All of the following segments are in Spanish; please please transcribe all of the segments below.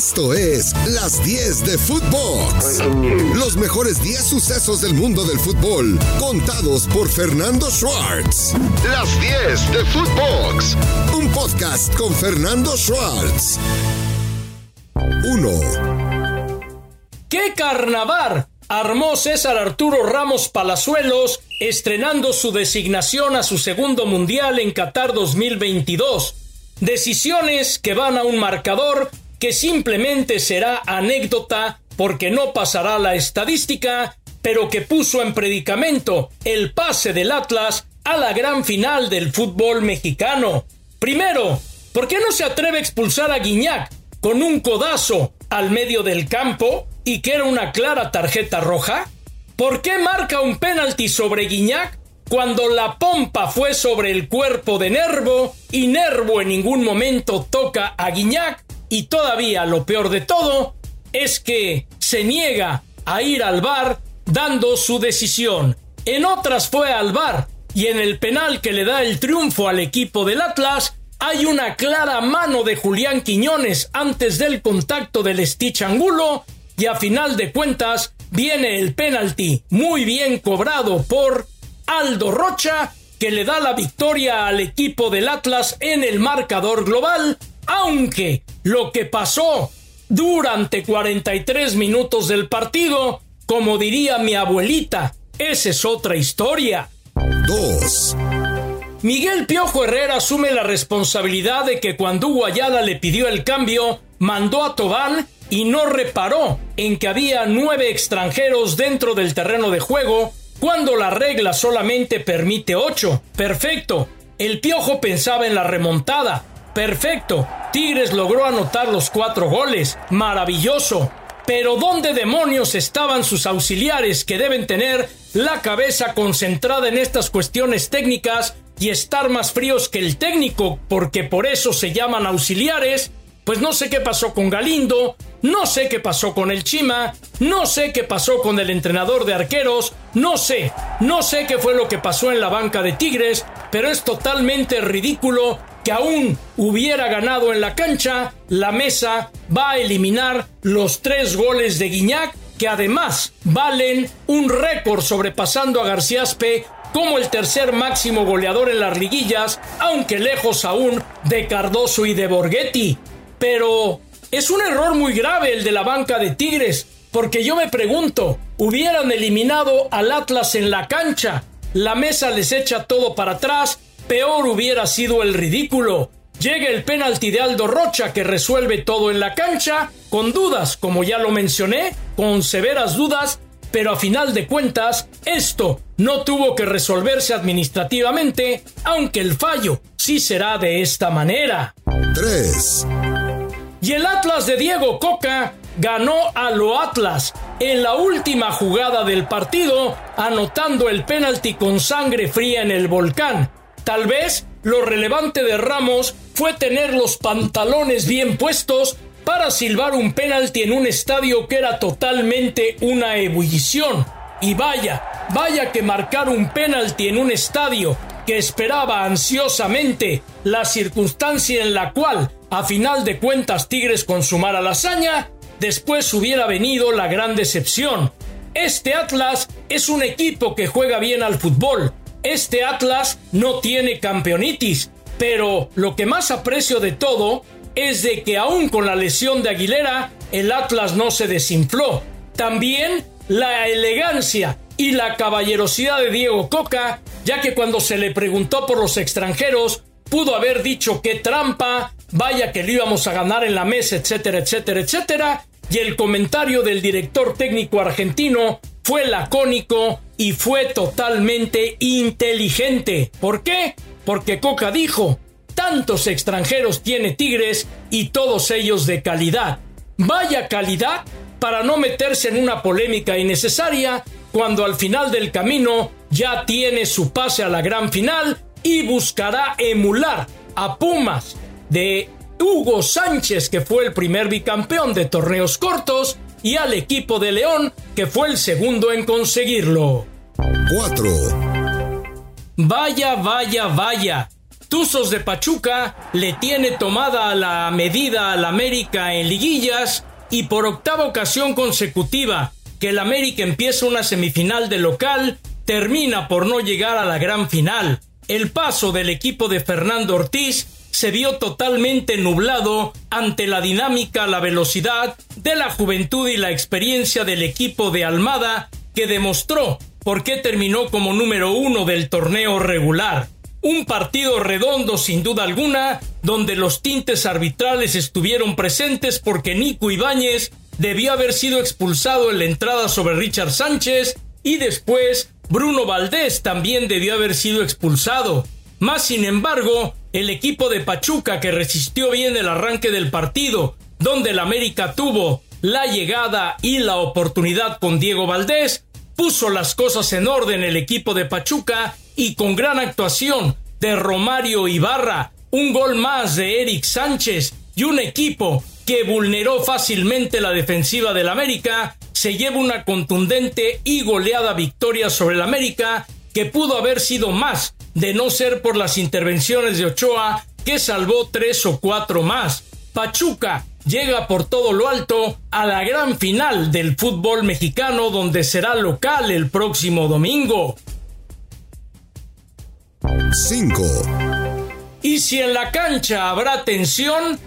Esto es Las 10 de Footbox. Los mejores 10 sucesos del mundo del fútbol, contados por Fernando Schwartz. Las 10 de Footbox. Un podcast con Fernando Schwartz. 1. ¡Qué carnaval! Armó César Arturo Ramos Palazuelos estrenando su designación a su segundo mundial en Qatar 2022. Decisiones que van a un marcador que simplemente será anécdota porque no pasará la estadística, pero que puso en predicamento el pase del Atlas a la gran final del fútbol mexicano. Primero, ¿por qué no se atreve a expulsar a Guiñac con un codazo al medio del campo y que era una clara tarjeta roja? ¿Por qué marca un penalti sobre Guiñac cuando la pompa fue sobre el cuerpo de Nervo y Nervo en ningún momento toca a Guiñac y todavía lo peor de todo es que se niega a ir al bar dando su decisión. En otras fue al bar y en el penal que le da el triunfo al equipo del Atlas hay una clara mano de Julián Quiñones antes del contacto del Stitch Angulo y a final de cuentas viene el penalti muy bien cobrado por Aldo Rocha que le da la victoria al equipo del Atlas en el marcador global aunque lo que pasó durante 43 minutos del partido, como diría mi abuelita, esa es otra historia. 2. Miguel Piojo Herrera asume la responsabilidad de que cuando Guayala le pidió el cambio, mandó a Tobán y no reparó en que había nueve extranjeros dentro del terreno de juego cuando la regla solamente permite ocho. Perfecto. El Piojo pensaba en la remontada, Perfecto. Tigres logró anotar los cuatro goles. Maravilloso. Pero ¿dónde demonios estaban sus auxiliares que deben tener la cabeza concentrada en estas cuestiones técnicas y estar más fríos que el técnico, porque por eso se llaman auxiliares? Pues no sé qué pasó con Galindo, no sé qué pasó con el Chima, no sé qué pasó con el entrenador de arqueros, no sé, no sé qué fue lo que pasó en la banca de Tigres, pero es totalmente ridículo que aún hubiera ganado en la cancha, la mesa va a eliminar los tres goles de Guiñac, que además valen un récord sobrepasando a García Aspe como el tercer máximo goleador en las liguillas, aunque lejos aún de Cardoso y de Borghetti. Pero es un error muy grave el de la banca de Tigres, porque yo me pregunto, hubieran eliminado al Atlas en la cancha, la mesa les echa todo para atrás Peor hubiera sido el ridículo. Llega el penalti de Aldo Rocha que resuelve todo en la cancha, con dudas, como ya lo mencioné, con severas dudas, pero a final de cuentas, esto no tuvo que resolverse administrativamente, aunque el fallo sí será de esta manera. 3. Y el Atlas de Diego Coca ganó a lo Atlas en la última jugada del partido, anotando el penalti con sangre fría en el volcán. Tal vez lo relevante de Ramos fue tener los pantalones bien puestos para silbar un penalti en un estadio que era totalmente una ebullición. Y vaya, vaya que marcar un penalti en un estadio que esperaba ansiosamente la circunstancia en la cual, a final de cuentas, Tigres consumara la hazaña, después hubiera venido la gran decepción. Este Atlas es un equipo que juega bien al fútbol, este Atlas no tiene campeonitis, pero lo que más aprecio de todo es de que aún con la lesión de Aguilera, el Atlas no se desinfló. También la elegancia y la caballerosidad de Diego Coca, ya que cuando se le preguntó por los extranjeros, pudo haber dicho qué trampa, vaya que le íbamos a ganar en la mesa, etcétera, etcétera, etcétera, y el comentario del director técnico argentino fue lacónico y fue totalmente inteligente. ¿Por qué? Porque Coca dijo, tantos extranjeros tiene Tigres y todos ellos de calidad. Vaya calidad para no meterse en una polémica innecesaria cuando al final del camino ya tiene su pase a la gran final y buscará emular a Pumas de Hugo Sánchez, que fue el primer bicampeón de torneos cortos, y al equipo de León, que fue el segundo en conseguirlo. 4. Vaya, vaya, vaya. Tuzos de Pachuca le tiene tomada la medida al América en liguillas y por octava ocasión consecutiva que el América empieza una semifinal de local, termina por no llegar a la gran final. El paso del equipo de Fernando Ortiz se vio totalmente nublado ante la dinámica, la velocidad de la juventud y la experiencia del equipo de Almada que demostró por qué terminó como número uno del torneo regular. Un partido redondo sin duda alguna, donde los tintes arbitrales estuvieron presentes porque Nico Ibáñez debió haber sido expulsado en la entrada sobre Richard Sánchez y después Bruno Valdés también debió haber sido expulsado. Más sin embargo, el equipo de Pachuca que resistió bien el arranque del partido, donde el América tuvo la llegada y la oportunidad con Diego Valdés, puso las cosas en orden el equipo de Pachuca y con gran actuación de Romario Ibarra, un gol más de Eric Sánchez y un equipo que vulneró fácilmente la defensiva del América, se lleva una contundente y goleada victoria sobre el América que pudo haber sido más de no ser por las intervenciones de Ochoa que salvó tres o cuatro más. Pachuca llega por todo lo alto a la gran final del fútbol mexicano donde será local el próximo domingo. 5. Y si en la cancha habrá tensión,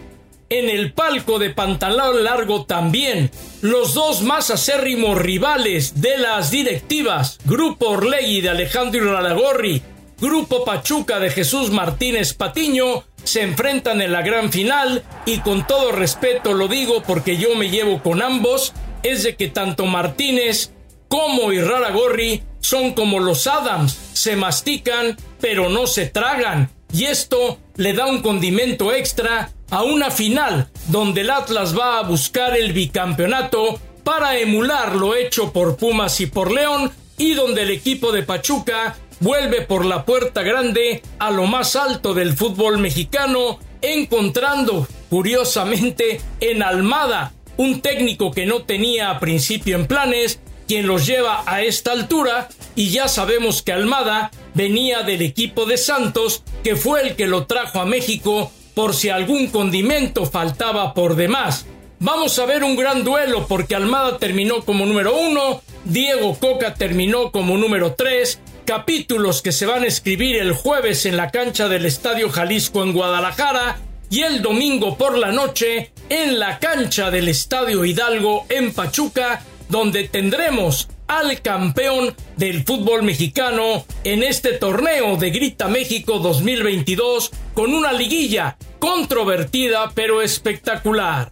en el palco de pantalón largo también. Los dos más acérrimos rivales de las directivas, Grupo Orlegui de Alejandro Ralagorri, Grupo Pachuca de Jesús Martínez Patiño, se enfrentan en la gran final y con todo respeto lo digo porque yo me llevo con ambos, es de que tanto Martínez como Irraragorri son como los Adams, se mastican pero no se tragan y esto le da un condimento extra a una final donde el Atlas va a buscar el bicampeonato para emular lo hecho por Pumas y por León y donde el equipo de Pachuca vuelve por la puerta grande a lo más alto del fútbol mexicano, encontrando, curiosamente, en Almada, un técnico que no tenía a principio en planes, quien los lleva a esta altura, y ya sabemos que Almada venía del equipo de Santos, que fue el que lo trajo a México por si algún condimento faltaba por demás. Vamos a ver un gran duelo porque Almada terminó como número uno, Diego Coca terminó como número tres, capítulos que se van a escribir el jueves en la cancha del Estadio Jalisco en Guadalajara y el domingo por la noche en la cancha del Estadio Hidalgo en Pachuca, donde tendremos al campeón del fútbol mexicano en este torneo de Grita México 2022 con una liguilla controvertida pero espectacular.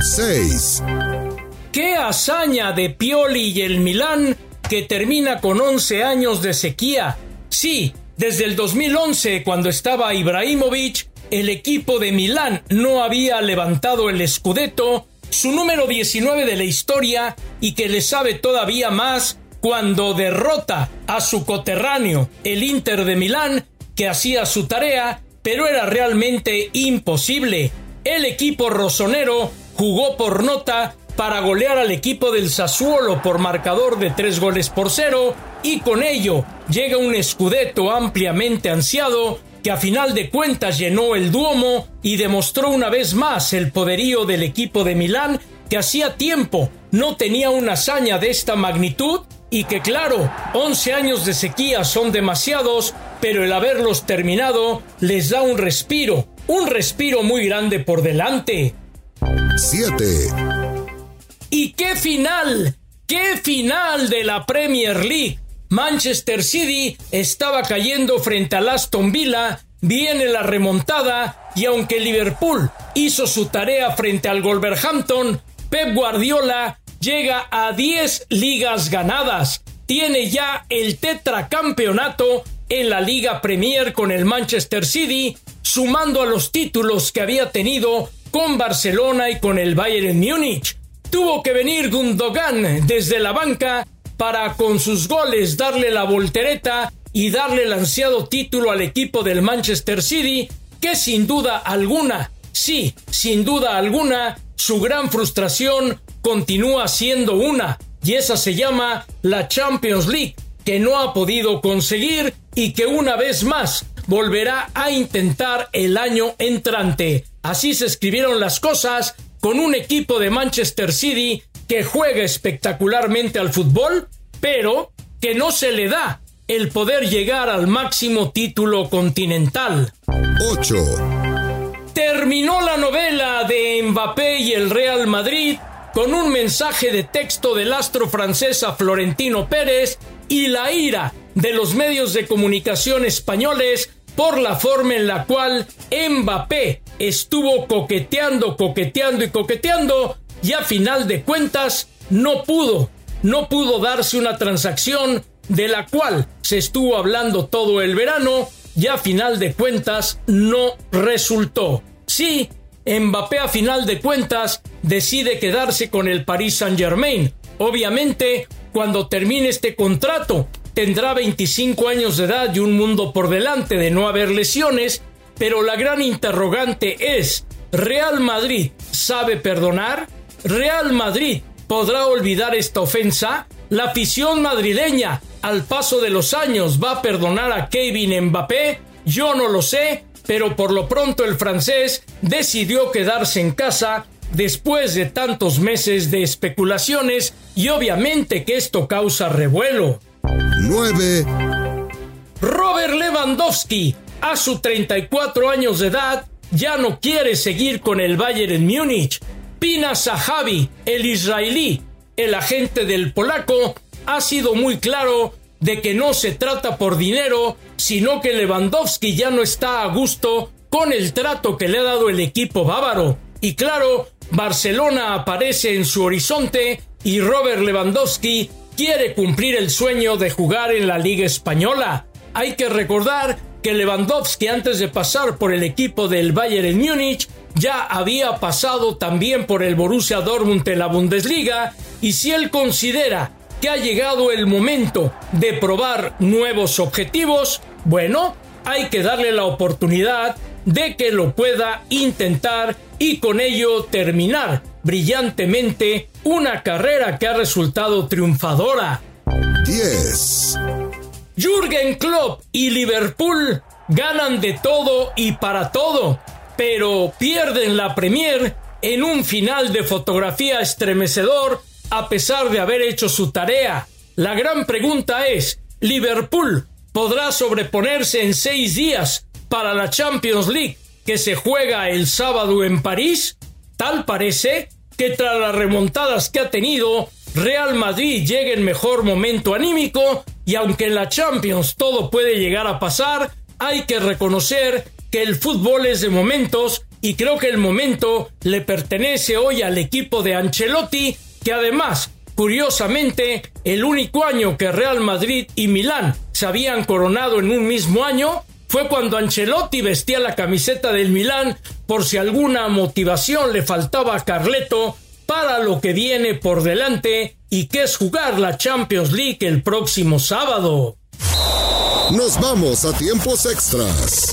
6. ¡Qué hazaña de Pioli y el Milán que termina con 11 años de sequía. Sí, desde el 2011, cuando estaba Ibrahimovic, el equipo de Milán no había levantado el Scudetto, su número 19 de la historia, y que le sabe todavía más cuando derrota a su coterráneo, el Inter de Milán, que hacía su tarea, pero era realmente imposible. El equipo rosonero jugó por nota para golear al equipo del Sassuolo por marcador de tres goles por cero y con ello llega un escudeto ampliamente ansiado que a final de cuentas llenó el Duomo y demostró una vez más el poderío del equipo de Milán que hacía tiempo no tenía una hazaña de esta magnitud y que claro, 11 años de sequía son demasiados, pero el haberlos terminado les da un respiro, un respiro muy grande por delante. 7. ¿Y qué final? ¿Qué final de la Premier League? Manchester City estaba cayendo frente al Aston Villa, viene la remontada y aunque Liverpool hizo su tarea frente al Wolverhampton, Pep Guardiola llega a 10 ligas ganadas. Tiene ya el tetracampeonato en la Liga Premier con el Manchester City, sumando a los títulos que había tenido con Barcelona y con el Bayern Múnich. Tuvo que venir Gundogan desde la banca para con sus goles darle la voltereta y darle el ansiado título al equipo del Manchester City, que sin duda alguna, sí, sin duda alguna, su gran frustración continúa siendo una, y esa se llama la Champions League, que no ha podido conseguir y que una vez más volverá a intentar el año entrante. Así se escribieron las cosas con un equipo de Manchester City que juega espectacularmente al fútbol, pero que no se le da el poder llegar al máximo título continental. 8. Terminó la novela de Mbappé y el Real Madrid con un mensaje de texto del astro francés a Florentino Pérez y la ira de los medios de comunicación españoles por la forma en la cual Mbappé estuvo coqueteando, coqueteando y coqueteando y a final de cuentas no pudo, no pudo darse una transacción de la cual se estuvo hablando todo el verano y a final de cuentas no resultó. Sí, Mbappé a final de cuentas decide quedarse con el Paris Saint Germain. Obviamente, cuando termine este contrato, tendrá 25 años de edad y un mundo por delante de no haber lesiones, pero la gran interrogante es, ¿Real Madrid sabe perdonar? ¿Real Madrid podrá olvidar esta ofensa? ¿La afición madrileña al paso de los años va a perdonar a Kevin Mbappé? Yo no lo sé, pero por lo pronto el francés decidió quedarse en casa después de tantos meses de especulaciones y obviamente que esto causa revuelo. 9. Robert Lewandowski, a sus 34 años de edad, ya no quiere seguir con el Bayern en Múnich. Pina Zahavi, el israelí, el agente del polaco, ha sido muy claro de que no se trata por dinero, sino que Lewandowski ya no está a gusto con el trato que le ha dado el equipo bávaro. Y claro, Barcelona aparece en su horizonte y Robert Lewandowski quiere cumplir el sueño de jugar en la Liga Española. Hay que recordar que Lewandowski antes de pasar por el equipo del Bayern en Múnich ya había pasado también por el Borussia Dortmund en la Bundesliga y si él considera que ha llegado el momento de probar nuevos objetivos, bueno, hay que darle la oportunidad de que lo pueda intentar y con ello terminar brillantemente una carrera que ha resultado triunfadora. 10. Jürgen Klopp y Liverpool ganan de todo y para todo, pero pierden la Premier en un final de fotografía estremecedor a pesar de haber hecho su tarea. La gran pregunta es, ¿Liverpool podrá sobreponerse en seis días para la Champions League que se juega el sábado en París? Tal parece que tras las remontadas que ha tenido, Real Madrid llega en mejor momento anímico y aunque en la Champions todo puede llegar a pasar, hay que reconocer que el fútbol es de momentos y creo que el momento le pertenece hoy al equipo de Ancelotti que además, curiosamente, el único año que Real Madrid y Milán se habían coronado en un mismo año fue cuando Ancelotti vestía la camiseta del Milán por si alguna motivación le faltaba a Carleto para lo que viene por delante y que es jugar la Champions League el próximo sábado. Nos vamos a tiempos extras.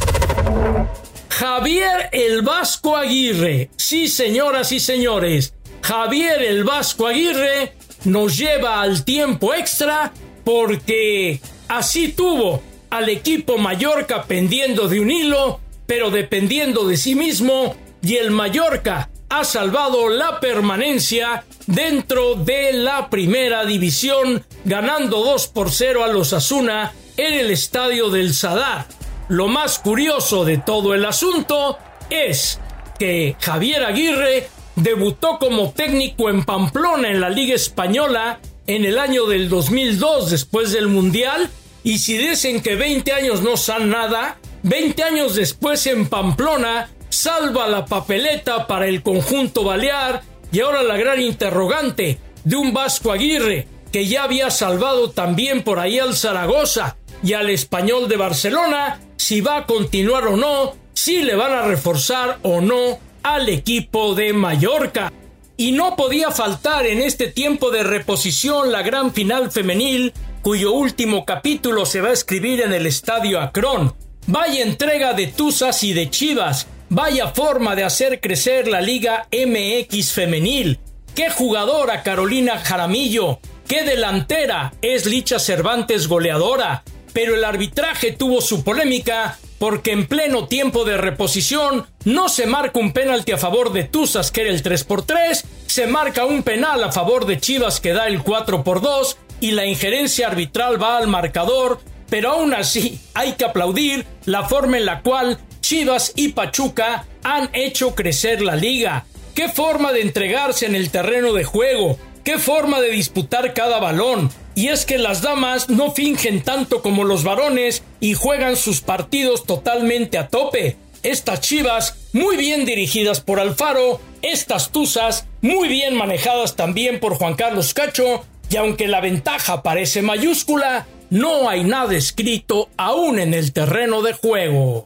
Javier el Vasco Aguirre. Sí, señoras y señores. Javier el Vasco Aguirre nos lleva al tiempo extra porque así tuvo al equipo Mallorca pendiendo de un hilo, pero dependiendo de sí mismo, y el Mallorca ha salvado la permanencia dentro de la primera división, ganando 2 por 0 a los Asuna en el estadio del Sadar. Lo más curioso de todo el asunto es que Javier Aguirre debutó como técnico en Pamplona en la Liga Española en el año del 2002 después del Mundial y si dicen que 20 años no son nada, 20 años después en Pamplona salva la papeleta para el conjunto balear y ahora la gran interrogante de un Vasco Aguirre que ya había salvado también por ahí al Zaragoza y al español de Barcelona si va a continuar o no, si le van a reforzar o no al equipo de Mallorca. Y no podía faltar en este tiempo de reposición la gran final femenil, cuyo último capítulo se va a escribir en el Estadio Acron. Vaya entrega de Tuzas y de Chivas, vaya forma de hacer crecer la Liga MX femenil. Qué jugadora Carolina Jaramillo, qué delantera es Licha Cervantes goleadora, pero el arbitraje tuvo su polémica porque en pleno tiempo de reposición no se marca un penalti a favor de Tuzas que era el 3 por 3, se marca un penal a favor de Chivas que da el 4 por 2 y la injerencia arbitral va al marcador, pero aún así hay que aplaudir la forma en la cual Chivas y Pachuca han hecho crecer la liga. Qué forma de entregarse en el terreno de juego, qué forma de disputar cada balón, y es que las damas no fingen tanto como los varones y juegan sus partidos totalmente a tope. Estas chivas, muy bien dirigidas por Alfaro, estas tuzas, muy bien manejadas también por Juan Carlos Cacho, y aunque la ventaja parece mayúscula, no hay nada escrito aún en el terreno de juego.